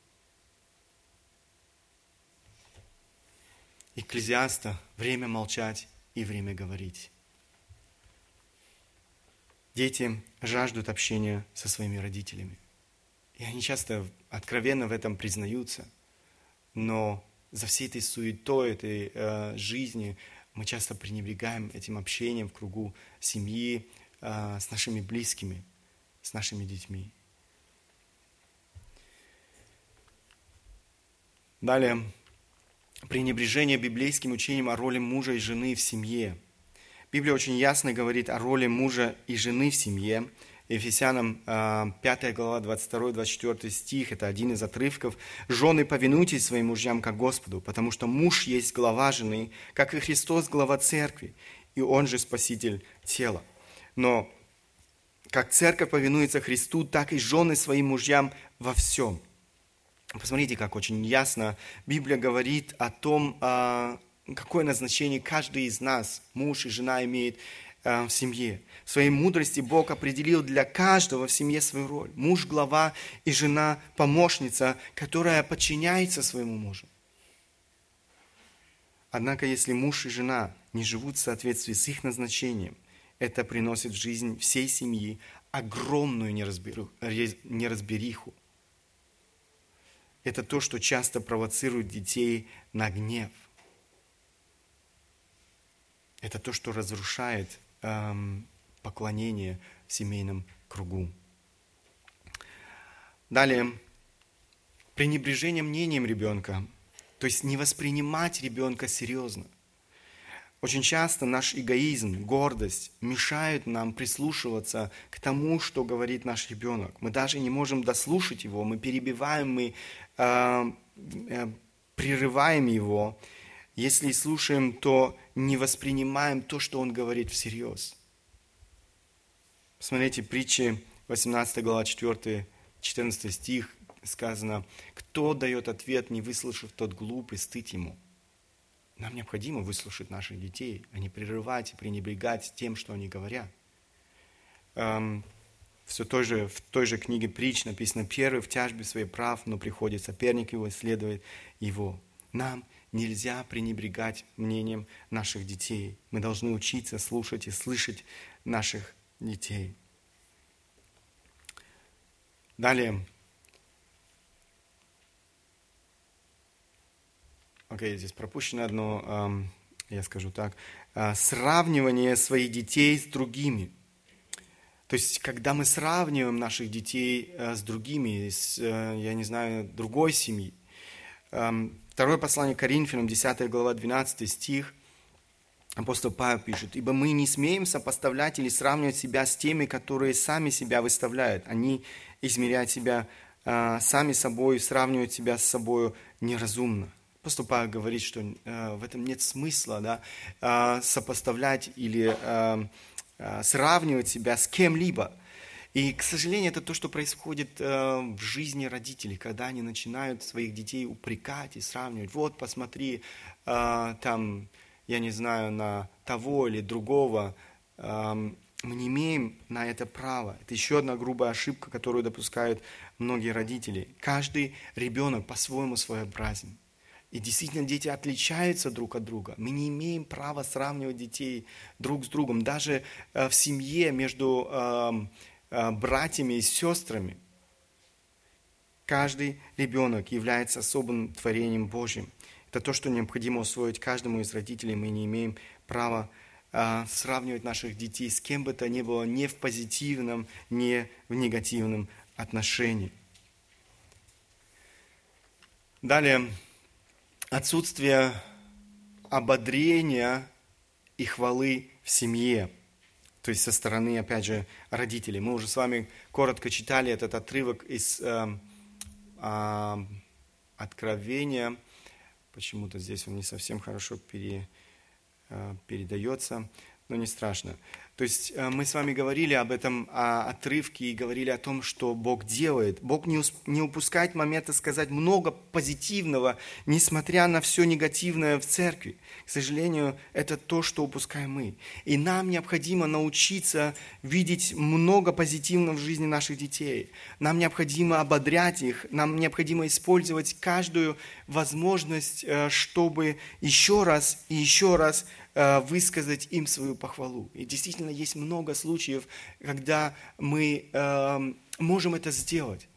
Экклезиаста – время молчать и время говорить. Дети жаждут общения со своими родителями. И они часто откровенно в этом признаются. Но за всей этой суетой, этой э, жизни мы часто пренебрегаем этим общением в кругу семьи, э, с нашими близкими, с нашими детьми. Далее, пренебрежение библейским учением о роли мужа и жены в семье. Библия очень ясно говорит о роли мужа и жены в семье – Ефесянам 5 а, глава 22-24 стих, это один из отрывков. «Жены, повинуйтесь своим мужьям как Господу, потому что муж есть глава жены, как и Христос глава церкви, и Он же спаситель тела». Но как церковь повинуется Христу, так и жены своим мужьям во всем. Посмотрите, как очень ясно Библия говорит о том, а, какое назначение каждый из нас, муж и жена, имеет Э, в семье. В своей мудрости Бог определил для каждого в семье свою роль. Муж – глава и жена – помощница, которая подчиняется своему мужу. Однако, если муж и жена не живут в соответствии с их назначением, это приносит в жизнь всей семьи огромную неразбериху. Это то, что часто провоцирует детей на гнев. Это то, что разрушает эм, поклонение в семейном кругу. Далее, пренебрежение мнением ребенка, то есть не воспринимать ребенка серьезно. Очень часто наш эгоизм, гордость мешают нам прислушиваться к тому, что говорит наш ребенок. Мы даже не можем дослушать его, мы перебиваем, мы э, э, прерываем его. Если слушаем, то не воспринимаем то, что он говорит всерьез. Смотрите, притчи 18 глава 4, 14 стих сказано, кто дает ответ, не выслушав тот глупый, стыд ему. Нам необходимо выслушать наших детей, а не прерывать и пренебрегать тем, что они говорят. Эм, все той же, в той же книге притч написано, первый в тяжбе своей прав, но приходит соперник его, исследует его. Нам нельзя пренебрегать мнением наших детей. Мы должны учиться слушать и слышать наших детей. Далее. Окей, okay, здесь пропущено одно, я скажу так. А, сравнивание своих детей с другими. То есть, когда мы сравниваем наших детей э, с другими, с, э, я не знаю, другой семьи, Второе послание Коринфянам, 10 глава, 12 стих, апостол Павел пишет, «Ибо мы не смеем сопоставлять или сравнивать себя с теми, которые сами себя выставляют. Они измеряют себя э, сами собой, сравнивают себя с собой неразумно». Апостол Павел говорит, что э, в этом нет смысла да, э, сопоставлять или э, э, сравнивать себя с кем-либо. И, к сожалению, это то, что происходит э, в жизни родителей, когда они начинают своих детей упрекать и сравнивать. Вот, посмотри, э, там, я не знаю, на того или другого. Э, мы не имеем на это права. Это еще одна грубая ошибка, которую допускают многие родители. Каждый ребенок по-своему своеобразен. И действительно дети отличаются друг от друга. Мы не имеем права сравнивать детей друг с другом. Даже в семье между Э, братьями и сестрами. Каждый ребенок является особым творением Божьим. Это то, что необходимо усвоить каждому из родителей. Мы не имеем права а, сравнивать наших детей с кем бы то ни было, не в позитивном, не в негативном отношении. Далее, отсутствие ободрения и хвалы в семье, то есть со стороны, опять же, родителей. Мы уже с вами коротко читали этот отрывок из э, э, Откровения. Почему-то здесь он не совсем хорошо пере, э, передается, но не страшно. То есть э, мы с вами говорили об этом отрывке и говорили о том, что Бог делает. Бог не, не упускает момента сказать много позитивного, несмотря на все негативное в церкви. К сожалению, это то, что упускаем мы. И нам необходимо научиться видеть много позитивного в жизни наших детей. Нам необходимо ободрять их, нам необходимо использовать каждую возможность, э, чтобы еще раз и еще раз высказать им свою похвалу. И действительно есть много случаев, когда мы эм, можем это сделать.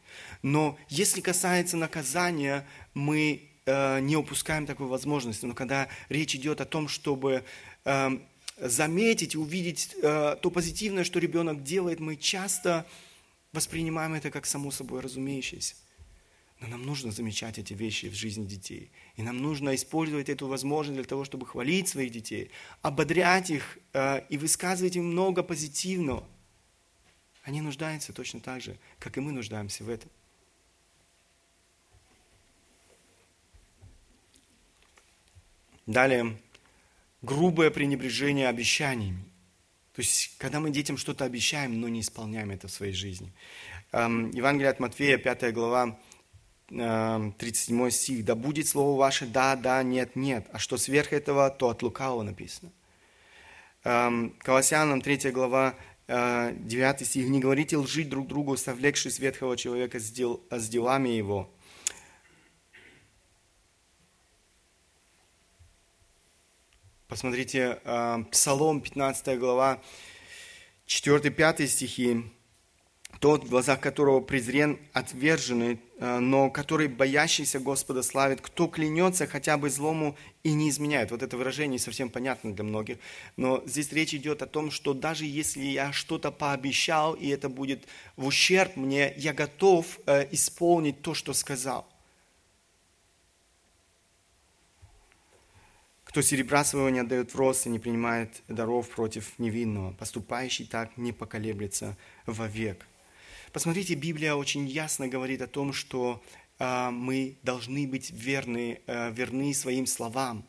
Но если касается наказания, мы э, не упускаем такой возможности. Но когда речь идет о том, чтобы эм, заметить, увидеть э, то позитивное, что ребенок делает, мы часто воспринимаем это как само собой разумеющееся. Но нам нужно замечать эти вещи в жизни детей. И нам нужно использовать эту возможность для того, чтобы хвалить своих детей, ободрять их э, и высказывать им много позитивного. Они нуждаются точно так же, как и мы нуждаемся в этом. Далее, грубое пренебрежение обещаниями. То есть, когда мы детям что-то обещаем, но не исполняем это в своей жизни. Эм, Евангелие от Матфея, 5 глава, 37 стих, «Да будет слово ваше да, да, нет, нет, а что сверх этого, то от лукавого написано». Колоссянам 3 глава, 9 стих, «Не говорите лжи друг другу, совлекшись ветхого человека с, дел, с делами его». Посмотрите, Псалом 15 глава, 4-5 стихи тот, в глазах которого презрен отверженный, э, но который боящийся Господа славит, кто клянется хотя бы злому и не изменяет. Вот это выражение совсем понятно для многих. Но здесь речь идет о том, что даже если я что-то пообещал, и это будет в ущерб мне, я готов э, исполнить то, что сказал. Кто серебра своего не отдает в рост и не принимает даров против невинного, поступающий так не поколеблется вовек. Посмотрите, Библия очень ясно говорит о том, что э, мы должны быть верны, э, верны своим словам.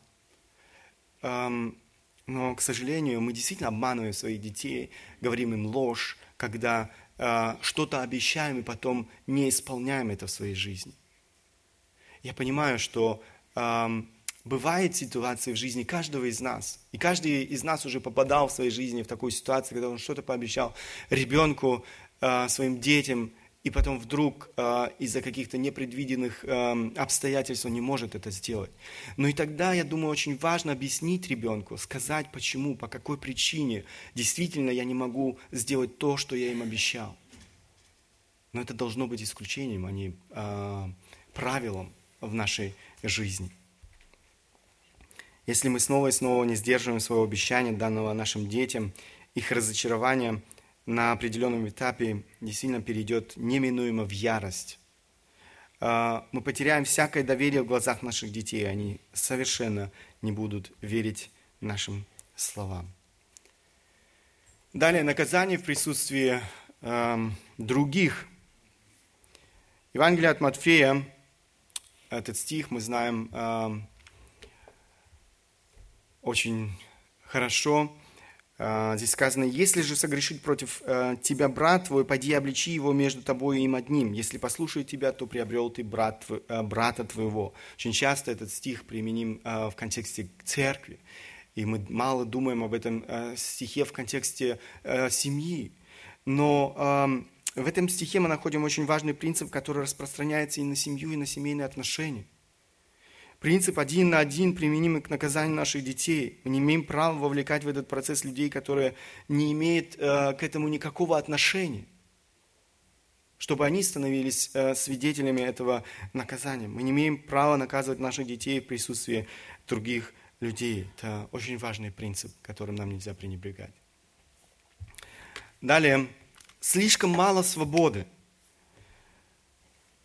Эм, но, к сожалению, мы действительно обманываем своих детей, говорим им ложь, когда э, что-то обещаем и потом не исполняем это в своей жизни. Я понимаю, что э, бывают ситуации в жизни каждого из нас, и каждый из нас уже попадал в своей жизни в такую ситуацию, когда он что-то пообещал ребенку, своим детям, и потом вдруг э, из-за каких-то непредвиденных э, обстоятельств он не может это сделать. Но и тогда, я думаю, очень важно объяснить ребенку, сказать почему, по какой причине действительно я не могу сделать то, что я им обещал. Но это должно быть исключением, а не правилом в нашей жизни. Если мы снова и снова не сдерживаем своего обещания, данного нашим детям, их разочарование – на определенном этапе действительно перейдет неминуемо в ярость. А, мы потеряем всякое доверие в глазах наших детей, они совершенно не будут верить нашим словам. Далее, наказание в присутствии э, других. Евангелие от Матфея, этот стих мы знаем э, очень хорошо. А, здесь сказано, если же согрешит против э, тебя брат твой, пойди обличи его между тобой и им одним. Если послушает тебя, то приобрел ты брат, э, брата твоего. Очень часто этот стих применим э, в контексте церкви. И мы мало думаем об этом стихе в контексте семьи. Но эм, в этом стихе мы находим очень важный принцип, который распространяется и на семью, и на семейные отношения. Принцип один на один применимый к наказанию наших детей. Мы не имеем права вовлекать в этот процесс людей, которые не имеют э, к этому никакого отношения. чтобы они становились э, свидетелями этого наказания. Мы не имеем права наказывать наших детей в присутствии других людей. Это очень важный принцип, которым нам нельзя пренебрегать. Далее, слишком мало свободы.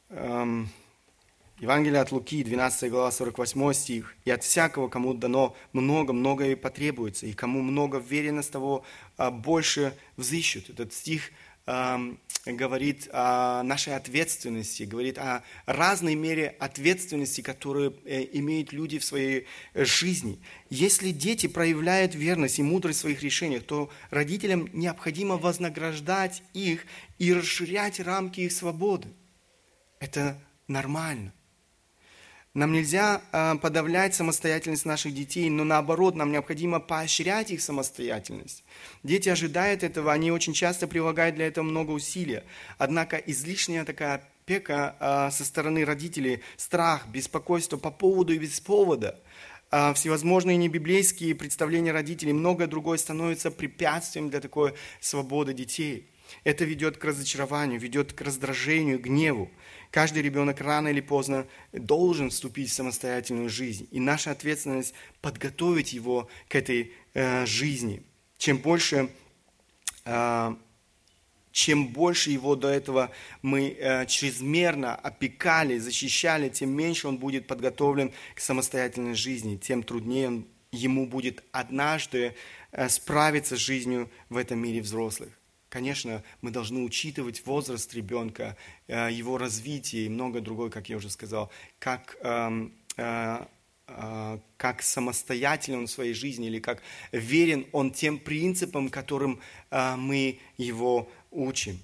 Эм, Евангелие от Луки, 12 глава, 48 стих. «И от всякого, кому дано много, многое потребуется, и кому много верено, с того а, больше взыщут». Этот стих говорит о нашей ответственности, говорит о разной мере ответственности, которую э, имеют люди в своей жизни. Если дети проявляют верность и мудрость в своих решениях, то родителям необходимо вознаграждать их и расширять рамки их свободы. Это нормально. Нам нельзя э, подавлять самостоятельность наших детей, но наоборот, нам необходимо поощрять их самостоятельность. Дети ожидают этого, они очень часто прилагают для этого много усилий. Однако излишняя такая опека э, со стороны родителей, страх, беспокойство по поводу и без повода, э, всевозможные небиблейские представления родителей, многое другое становится препятствием для такой свободы детей. Это ведет к разочарованию, ведет к раздражению, гневу. Каждый ребенок рано или поздно должен вступить в самостоятельную жизнь. И наша ответственность подготовить его к этой э, жизни. Чем больше, э, чем больше его до этого мы э, чрезмерно опекали, защищали, тем меньше он будет подготовлен к самостоятельной жизни, тем труднее он, ему будет однажды э, справиться с жизнью в этом мире взрослых. Конечно, мы должны учитывать возраст ребенка, э, его развитие и многое другое, как я уже сказал, как, эм, э, э, как самостоятельно он в своей жизни или как верен он тем принципам, которым мы его учим.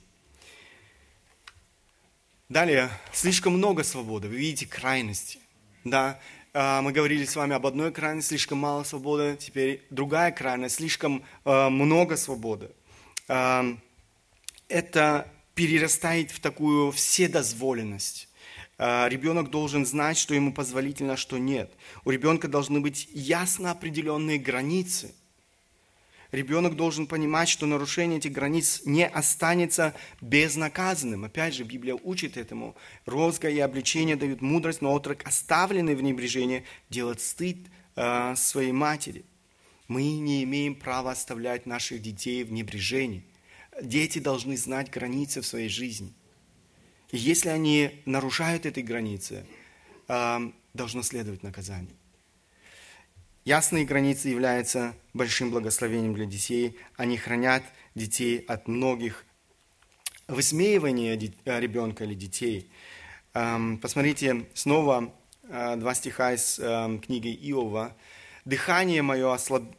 Далее, слишком много свободы. Вы видите крайности. Да, мы говорили с вами об одной крайности, слишком мало свободы. Теперь другая крайность, слишком много свободы это перерастает в такую вседозволенность. А, ребенок должен знать, что ему позволительно, а что нет. У ребенка должны быть ясно определенные границы. Ребенок должен понимать, что нарушение этих границ не останется безнаказанным. Опять же, Библия учит этому. Розга и обличение дают мудрость, но отрок, оставленный в небрежении, делает стыд э, своей матери. Мы не имеем права оставлять наших детей в небрежении – дети должны знать границы в своей жизни. И если они нарушают эти границы, должно следовать наказание. Ясные границы являются большим благословением для детей. Они хранят детей от многих высмеивания ребенка или детей. Посмотрите снова а, два стиха из книги Иова дыхание мое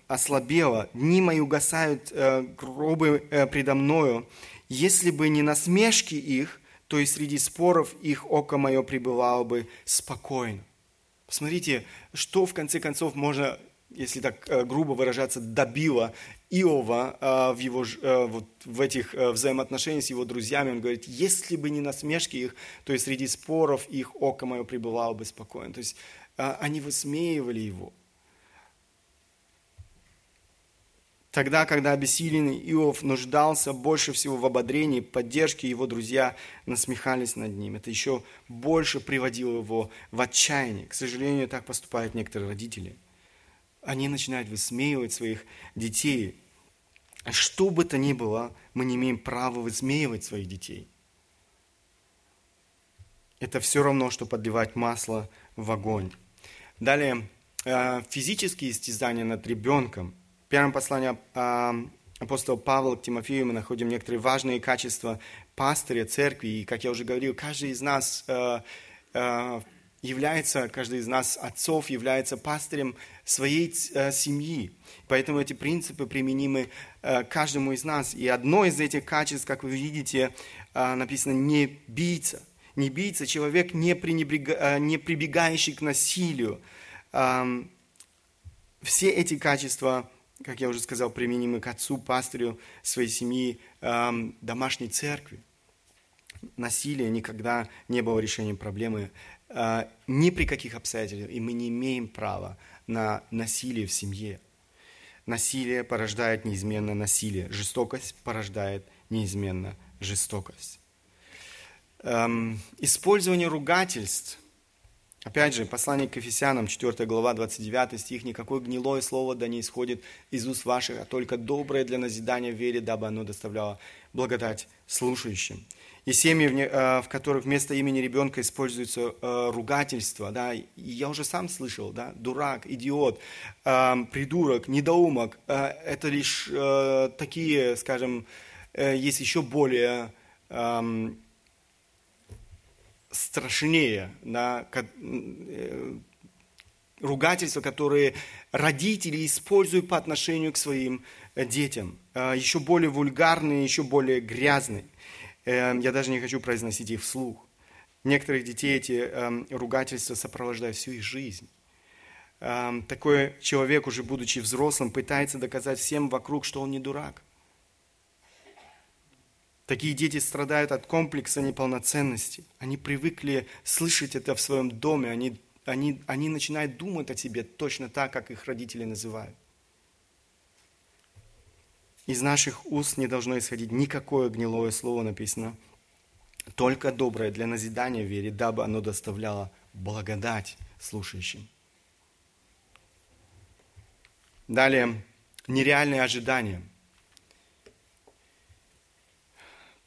ослабело, дни мои угасают э, гробы э, предо мною. Если бы не насмешки их, то и среди споров их око мое пребывало бы спокойно. Посмотрите, что в конце концов можно, если так э, грубо выражаться, добило Иова э, в, его, вот в этих взаимоотношениях с его друзьями. Он говорит, если бы не насмешки их, то и среди споров их око мое пребывало бы спокойно. То есть они высмеивали его. Тогда, когда обессиленный Иов нуждался больше всего в ободрении, поддержке, его друзья насмехались над ним. Это еще больше приводило его в отчаяние. К сожалению, так поступают некоторые родители. Они начинают высмеивать своих детей. Что бы то ни было, мы не имеем права высмеивать своих детей. Это все равно, что подливать масло в огонь. Далее, э, физические истязания над ребенком – первом послании а, апостола Павла к Тимофею мы находим некоторые важные качества пастыря церкви. И, как я уже говорил, каждый из нас э, э, является, каждый из нас отцов является пастырем своей э, семьи. Поэтому эти принципы применимы каждому из нас. И одно из этих качеств, как вы видите, написано «не бийца». Не бийца, человек, не, пренебрега, не прибегающий к насилию. Все эти качества как я уже сказал, применимы к отцу, пастырю своей семьи, эм, домашней церкви. Насилие никогда не было решением проблемы э, ни при каких обстоятельствах, и мы не имеем права на насилие в семье. Насилие порождает неизменно насилие, жестокость порождает неизменно жестокость. Эм, использование ругательств. Опять же, послание к Ефесянам, 4 глава, 29 стих. «Никакое гнилое слово да не исходит из уст ваших, а только доброе для назидания вере, дабы оно доставляло благодать слушающим». И семьи, в э, которых вместо имени ребенка используется э, ругательство, да, я уже сам слышал, да, дурак, идиот, эм, придурок, недоумок, э, это лишь такие, скажем, есть еще более эм, страшнее, да, ругательства, которые родители используют по отношению к своим детям, еще более вульгарные, еще более грязные. Я даже не хочу произносить их вслух. Некоторых детей эти эм, ругательства сопровождают всю их жизнь. Эм, такой человек, уже будучи взрослым, пытается доказать всем вокруг, что он не дурак. Такие дети страдают от комплекса неполноценности. Они привыкли слышать это в своем доме. Они, они, они начинают думать о себе точно так, как их родители называют. Из наших уст не должно исходить никакое гнилое слово, написано, только доброе для назидания вере, дабы оно доставляло благодать слушающим. Далее, нереальные ожидания.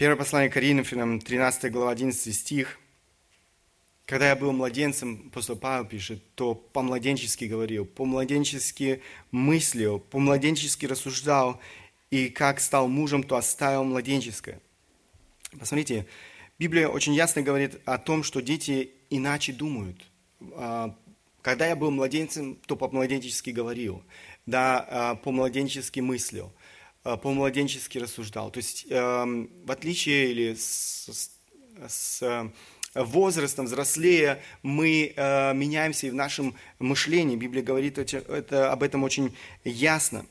Первое послание Коринфянам, 13 глава, 11 стих. Когда я был младенцем, апостол Павел пишет, то по-младенчески говорил, по-младенчески мыслил, по-младенчески рассуждал, и как стал мужем, то оставил младенческое. Посмотрите, Библия очень ясно говорит о том, что дети иначе думают. А, когда я был младенцем, то по-младенчески говорил, да, а, по-младенчески мыслил, по-младенчески рассуждал. То есть эм, в отличие или с, с возрастом, взрослея, мы э, меняемся и в нашем мышлении. Библия говорит это, об этом очень ясно.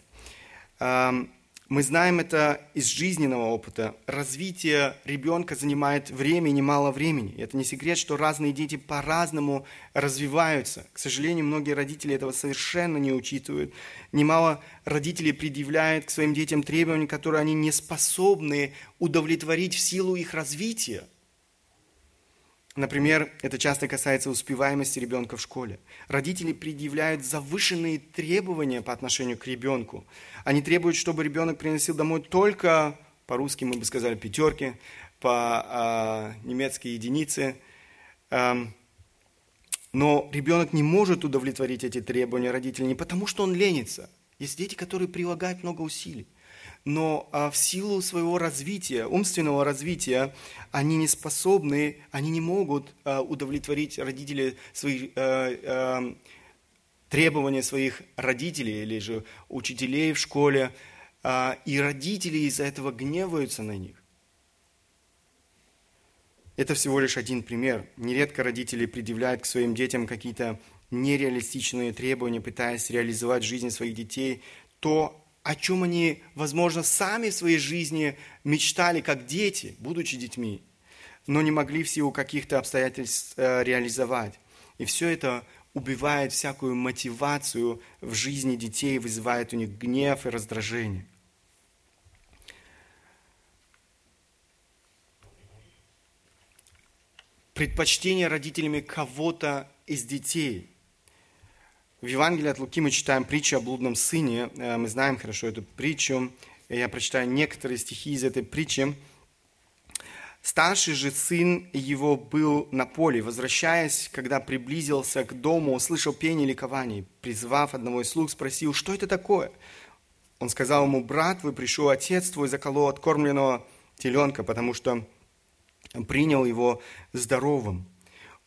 Эм, мы знаем это из жизненного опыта. Развитие ребенка занимает время и немало времени. Это не секрет, что разные дети по-разному развиваются. К сожалению, многие родители этого совершенно не учитывают. Немало родителей предъявляют к своим детям требования, которые они не способны удовлетворить в силу их развития. Например, это часто касается успеваемости ребенка в школе. Родители предъявляют завышенные требования по отношению к ребенку. Они требуют, чтобы ребенок приносил домой только, по-русски мы бы сказали, пятерки, по-немецки а, единицы. Эм, но ребенок не может удовлетворить эти требования родителей не потому, что он ленится. Есть дети, которые прилагают много усилий но а, в силу своего развития, умственного развития, они не способны, они не могут а, удовлетворить родителей своих а, требования своих родителей или же учителей в школе, и родители из-за этого гневаются на них. Это всего лишь один пример. Нередко родители предъявляют к своим детям какие-то нереалистичные требования, пытаясь реализовать в жизни своих детей то, о чем они, возможно, сами в своей жизни мечтали, как дети, будучи детьми, но не могли в силу каких-то обстоятельств э, реализовать. И все это убивает всякую мотивацию в жизни детей, вызывает у них гнев и раздражение. Предпочтение родителями кого-то из детей – в Евангелии от Луки мы читаем притчу о блудном сыне. Э, мы знаем хорошо эту притчу. Я прочитаю некоторые стихи из этой притчи. Старший же сын его был на поле. Возвращаясь, когда приблизился к дому, услышал пение ликования. Призвав одного из слуг, спросил, что это такое? Он сказал ему, брат, вы пришел отец твой заколол откормленного теленка, потому что принял его здоровым.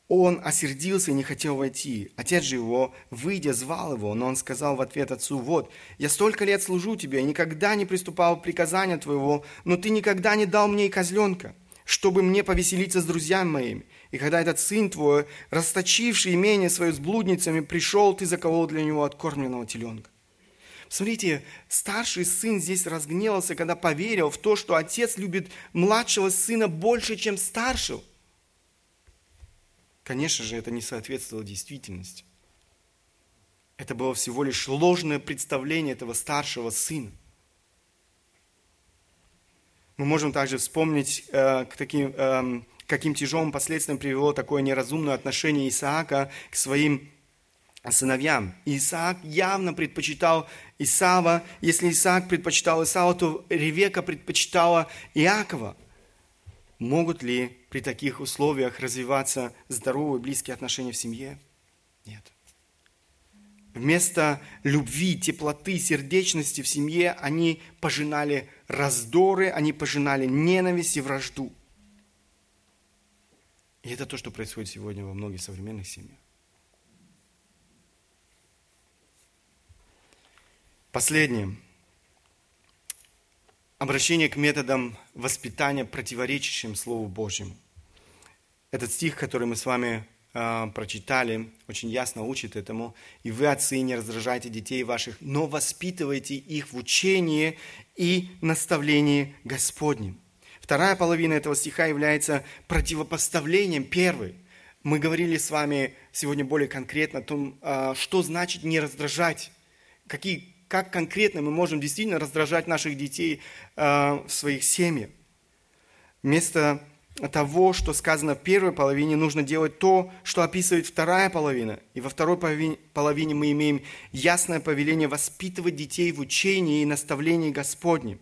Он осердился и не хотел войти. Отец же его, выйдя, звал его, но он сказал в ответ отцу, вот, я столько лет служу тебе, и никогда не приступал к приказанию твоего, но ты никогда не дал мне и козленка, чтобы мне повеселиться с друзьями моими. И когда этот сын твой, расточивший имение свое с блудницами, пришел, ты заколол для него откормленного теленка. Смотрите, старший сын здесь разгневался, когда поверил в то, что отец любит младшего сына больше, чем старшего. Конечно же, это не соответствовало действительности. Это было всего лишь ложное представление этого старшего сына. Мы можем также вспомнить э, к таким, э, каким тяжелым последствиям привело такое неразумное отношение Исаака к своим сыновьям. Исаак явно предпочитал Исава. Если Исаак предпочитал Исава, то Ревека предпочитала Иакова. Могут ли при таких условиях развиваться здоровые близкие отношения в семье? Нет. Вместо любви, теплоты, сердечности в семье они пожинали раздоры, они пожинали ненависть и вражду. И это то, что происходит сегодня во многих современных семьях. Последнее. Обращение к методам воспитания, противоречащим Слову Божьему. Этот стих, который мы с вами э, прочитали, очень ясно учит этому. «И вы, отцы, не раздражайте детей ваших, но воспитывайте их в учении и наставлении Господнем». Вторая половина этого стиха является противопоставлением первой. Мы говорили с вами сегодня более конкретно о том, э, что значит не раздражать, какие как конкретно мы можем действительно раздражать наших детей э, в своих семьях. Вместо того, что сказано в первой половине, нужно делать то, что описывает вторая половина. И во второй половине, мы имеем ясное повеление воспитывать детей в учении и наставлении Господнем.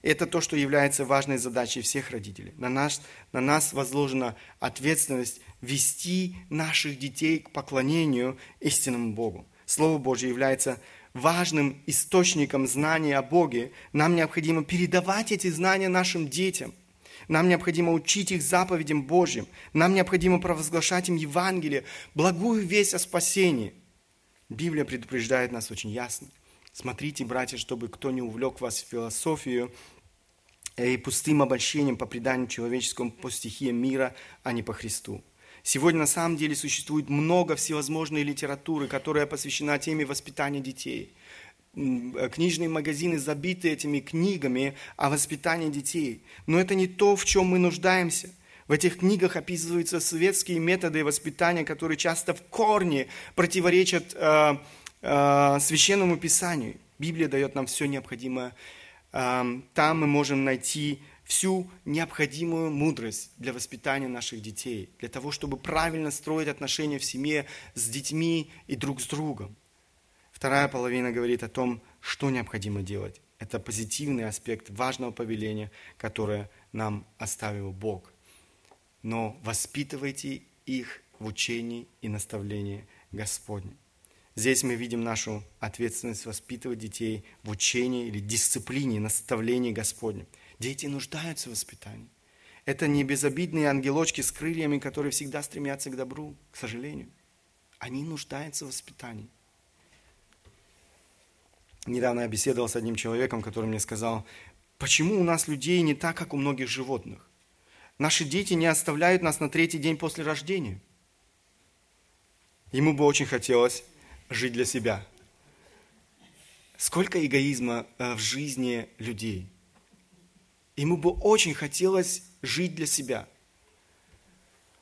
Это то, что является важной задачей всех родителей. На нас, на нас возложена ответственность вести наших детей к поклонению истинному Богу. Слово Божье является важным источником знания о Боге, нам необходимо передавать эти знания нашим детям. Нам необходимо учить их заповедям Божьим. Нам необходимо провозглашать им Евангелие, благую весть о спасении. Библия предупреждает нас очень ясно. Смотрите, братья, чтобы кто не увлек вас в философию и пустым обольщением по преданию человеческому по стихиям мира, а не по Христу. Сегодня на самом деле существует много всевозможной литературы, которая посвящена теме воспитания детей. Э, книжные магазины забиты этими книгами о воспитании детей. Но это не то, в чем мы нуждаемся. В этих книгах описываются светские методы воспитания, которые часто в корне противоречат э, э, священному писанию. Библия дает нам все необходимое. Э, там мы можем найти всю необходимую мудрость для воспитания наших детей, для того, чтобы правильно строить отношения в семье с детьми и друг с другом. Вторая половина говорит о том, что необходимо делать. Это позитивный аспект важного повеления, которое нам оставил Бог. Но воспитывайте их в учении и наставлении Господне. Здесь мы видим нашу ответственность воспитывать детей в учении или дисциплине, наставлении Господнем. Дети нуждаются в воспитании. Это не безобидные ангелочки с крыльями, которые всегда стремятся к добру, к сожалению. Они нуждаются в воспитании. Недавно я беседовал с одним человеком, который мне сказал, почему у нас людей не так, как у многих животных? Наши дети не оставляют нас на третий день после рождения. Ему бы очень хотелось жить для себя. Сколько эгоизма э, в жизни людей – Ему бы очень хотелось жить для себя.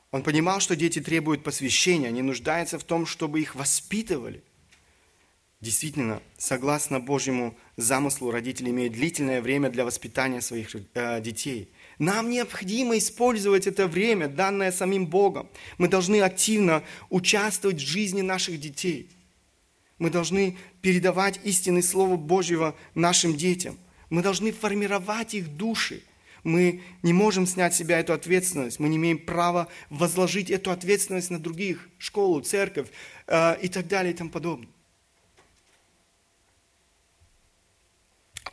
Он понимал, что дети требуют посвящения, они нуждаются в том, чтобы их воспитывали. Действительно, согласно Божьему замыслу, родители имеют длительное время для воспитания своих э, детей. Нам необходимо использовать это время, данное самим Богом. Мы должны активно участвовать в жизни наших детей. Мы должны передавать истинное Слово Божьего нашим детям – мы должны формировать их души. Мы не можем снять с себя эту ответственность. Мы не имеем права возложить эту ответственность на других, школу, церковь э, и так далее и тому подобное.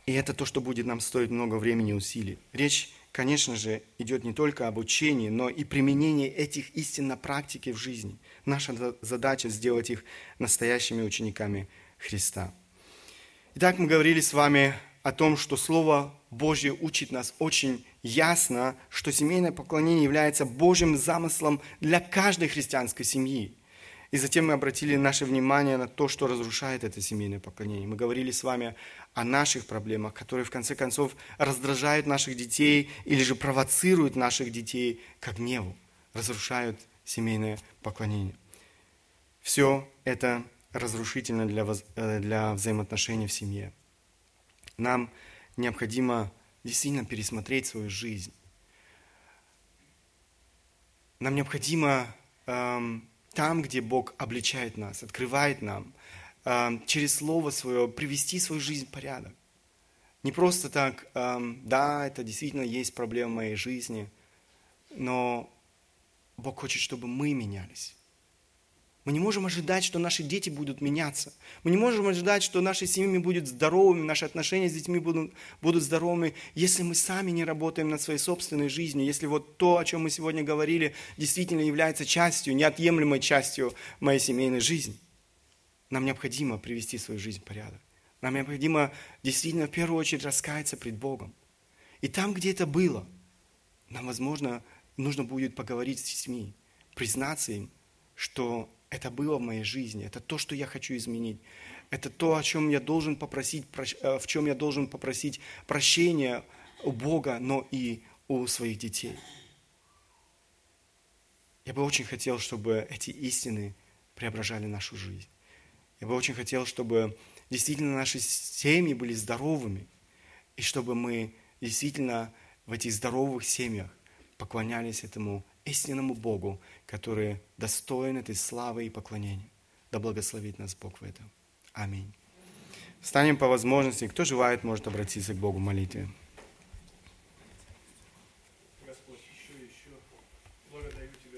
И это то, что будет нам стоить много времени и усилий. Речь, конечно же, идет не только об учении, но и применении этих истин на практике в жизни. Наша задача сделать их настоящими учениками Христа. Итак, мы говорили с вами о том, что Слово Божье учит нас очень ясно, что семейное поклонение является Божьим замыслом для каждой христианской семьи. И затем мы обратили наше внимание на то, что разрушает это семейное поклонение. Мы говорили с вами о наших проблемах, которые в конце концов раздражают наших детей или же провоцируют наших детей к гневу, разрушают семейное поклонение. Все это разрушительно для, э, для взаимоотношений в семье. Нам необходимо действительно пересмотреть свою жизнь. Нам необходимо эм, там, где Бог обличает нас, открывает нам, эм, через Слово Свое привести свою жизнь в порядок. Не просто так, эм, да, это действительно есть проблема в моей жизни, но Бог хочет, чтобы мы менялись. Мы не можем ожидать, что наши дети будут меняться. Мы не можем ожидать, что наши семьи будут здоровыми, наши отношения с детьми будут, будут здоровыми, если мы сами не работаем над своей собственной жизнью, если вот то, о чем мы сегодня говорили, действительно является частью, неотъемлемой частью моей семейной жизни. Нам необходимо привести свою жизнь в порядок. Нам необходимо действительно в первую очередь раскаяться пред Богом. И там, где это было, нам, возможно, нужно будет поговорить с детьми, признаться им, что это было в моей жизни, это то, что я хочу изменить. Это то, о чем я должен попросить, э, в чем я должен попросить прощения у Бога, но и у своих детей. Я бы очень хотел, чтобы эти истины преображали нашу жизнь. Я бы очень хотел, чтобы действительно наши семьи были здоровыми, и чтобы мы действительно в этих здоровых семьях поклонялись этому истинному Богу, который достоин этой славы и поклонения. Да благословит нас Бог в этом. Аминь. Встанем по возможности. Кто желает, может обратиться к Богу в молитве.